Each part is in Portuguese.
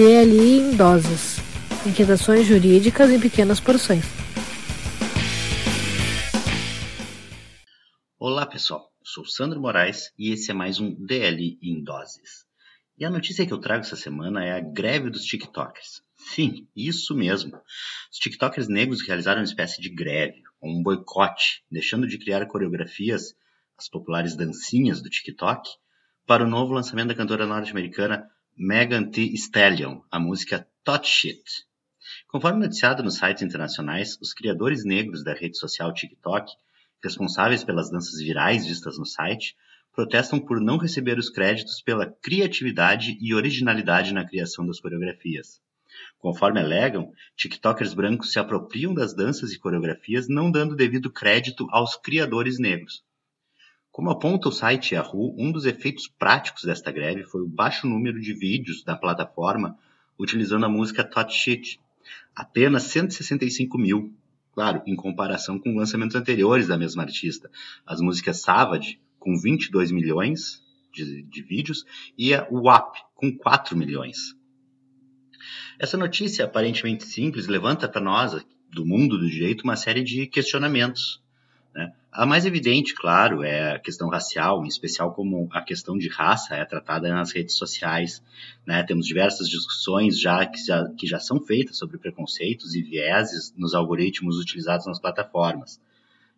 DLI em doses. Inquietações jurídicas em pequenas porções. Olá pessoal, sou Sandro Moraes e esse é mais um DLI em doses. E a notícia que eu trago essa semana é a greve dos TikTokers. Sim, isso mesmo. Os TikTokers negros realizaram uma espécie de greve, um boicote, deixando de criar coreografias, as populares dancinhas do TikTok, para o novo lançamento da cantora norte-americana Megan Thee Stallion, a música Tot Shit. Conforme noticiado nos sites internacionais, os criadores negros da rede social TikTok, responsáveis pelas danças virais vistas no site, protestam por não receber os créditos pela criatividade e originalidade na criação das coreografias. Conforme alegam, TikTokers brancos se apropriam das danças e coreografias, não dando devido crédito aos criadores negros. Como aponta o site Yahoo, um dos efeitos práticos desta greve foi o baixo número de vídeos da plataforma utilizando a música Tot Shit, apenas 165 mil, claro, em comparação com lançamentos anteriores da mesma artista, as músicas Savage, com 22 milhões de, de vídeos, e a WAP, com 4 milhões. Essa notícia aparentemente simples levanta para nós, do mundo do direito, uma série de questionamentos? A mais evidente, claro, é a questão racial, em especial como a questão de raça é tratada nas redes sociais. Né? Temos diversas discussões já que, já que já são feitas sobre preconceitos e vieses nos algoritmos utilizados nas plataformas.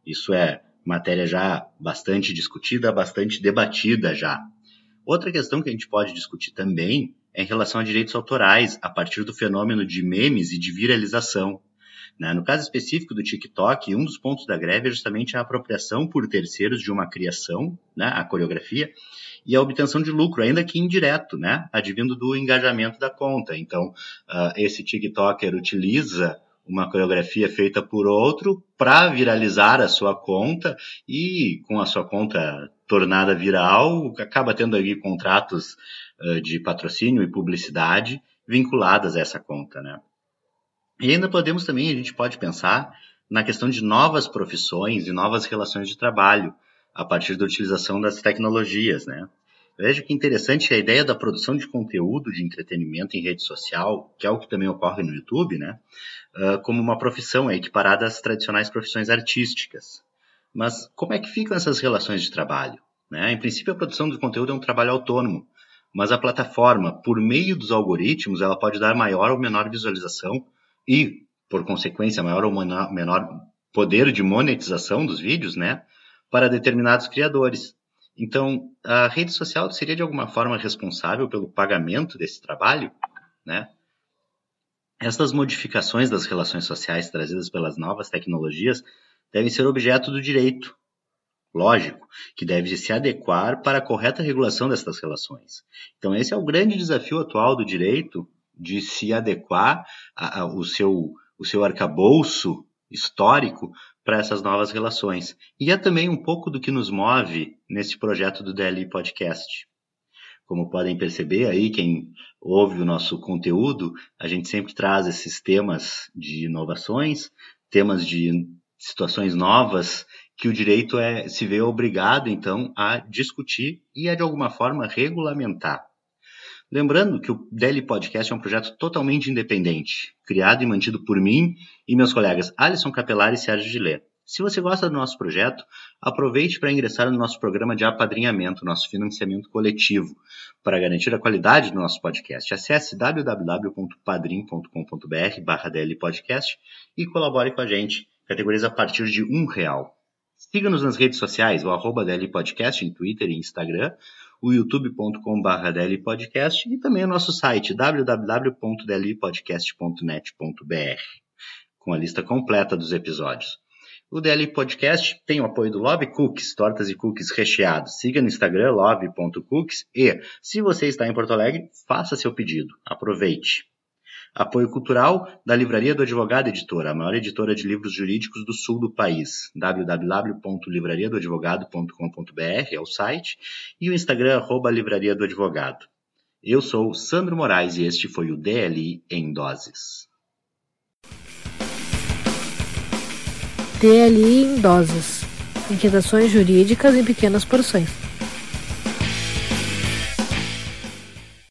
Isso é matéria já bastante discutida, bastante debatida já. Outra questão que a gente pode discutir também é em relação a direitos autorais, a partir do fenômeno de memes e de viralização. Né? No caso específico do TikTok, um dos pontos da greve é justamente a apropriação por terceiros de uma criação, né, a coreografia, e a obtenção de lucro, ainda que indireto, né, advindo do engajamento da conta. Então, uh, esse TikToker utiliza uma coreografia feita por outro para viralizar a sua conta e com a sua conta tornada viral, acaba tendo aí contratos uh, de patrocínio e publicidade vinculadas a essa conta, né? E ainda podemos também, a gente pode pensar na questão de novas profissões e novas relações de trabalho a partir da utilização das tecnologias, né? Veja que interessante a ideia da produção de conteúdo de entretenimento em rede social, que é o que também ocorre no YouTube, né? Uh, como uma profissão é equiparada às tradicionais profissões artísticas. Mas como é que ficam essas relações de trabalho? Né? Em princípio, a produção de conteúdo é um trabalho autônomo, mas a plataforma, por meio dos algoritmos, ela pode dar maior ou menor visualização e, por consequência, maior ou menor poder de monetização dos vídeos, né, para determinados criadores. Então, a rede social seria de alguma forma responsável pelo pagamento desse trabalho, né? Estas modificações das relações sociais trazidas pelas novas tecnologias devem ser objeto do direito, lógico, que deve se adequar para a correta regulação destas relações. Então, esse é o grande desafio atual do direito de se adequar ao seu, o seu arcabouço histórico para essas novas relações. E é também um pouco do que nos move nesse projeto do DLI Podcast. Como podem perceber aí, quem ouve o nosso conteúdo, a gente sempre traz esses temas de inovações, temas de situações novas que o direito é, se vê obrigado, então, a discutir e a, de alguma forma, regulamentar. Lembrando que o Daily Podcast é um projeto totalmente independente, criado e mantido por mim e meus colegas Alisson Capelar e Sérgio Gillet. Se você gosta do nosso projeto, aproveite para ingressar no nosso programa de apadrinhamento, nosso financiamento coletivo, para garantir a qualidade do nosso podcast. Acesse www.padrim.com.br barra e colabore com a gente, categorias a partir de um real. Siga-nos nas redes sociais, o arroba Podcast em Twitter e Instagram, o youtube.com.br dlpodcast e também o nosso site www.dlpodcast.net.br com a lista completa dos episódios. O DL Podcast tem o apoio do Love Cookies, tortas e cookies recheados. Siga no Instagram love.cookies e, se você está em Porto Alegre, faça seu pedido. Aproveite. Apoio cultural da Livraria do Advogado Editora, a maior editora de livros jurídicos do sul do país. www.livrariadoadvogado.com.br é o site e o Instagram arroba Livraria do Advogado. Eu sou Sandro Moraes e este foi o DLI em Doses. DLI em Doses. Inquietações jurídicas em pequenas porções.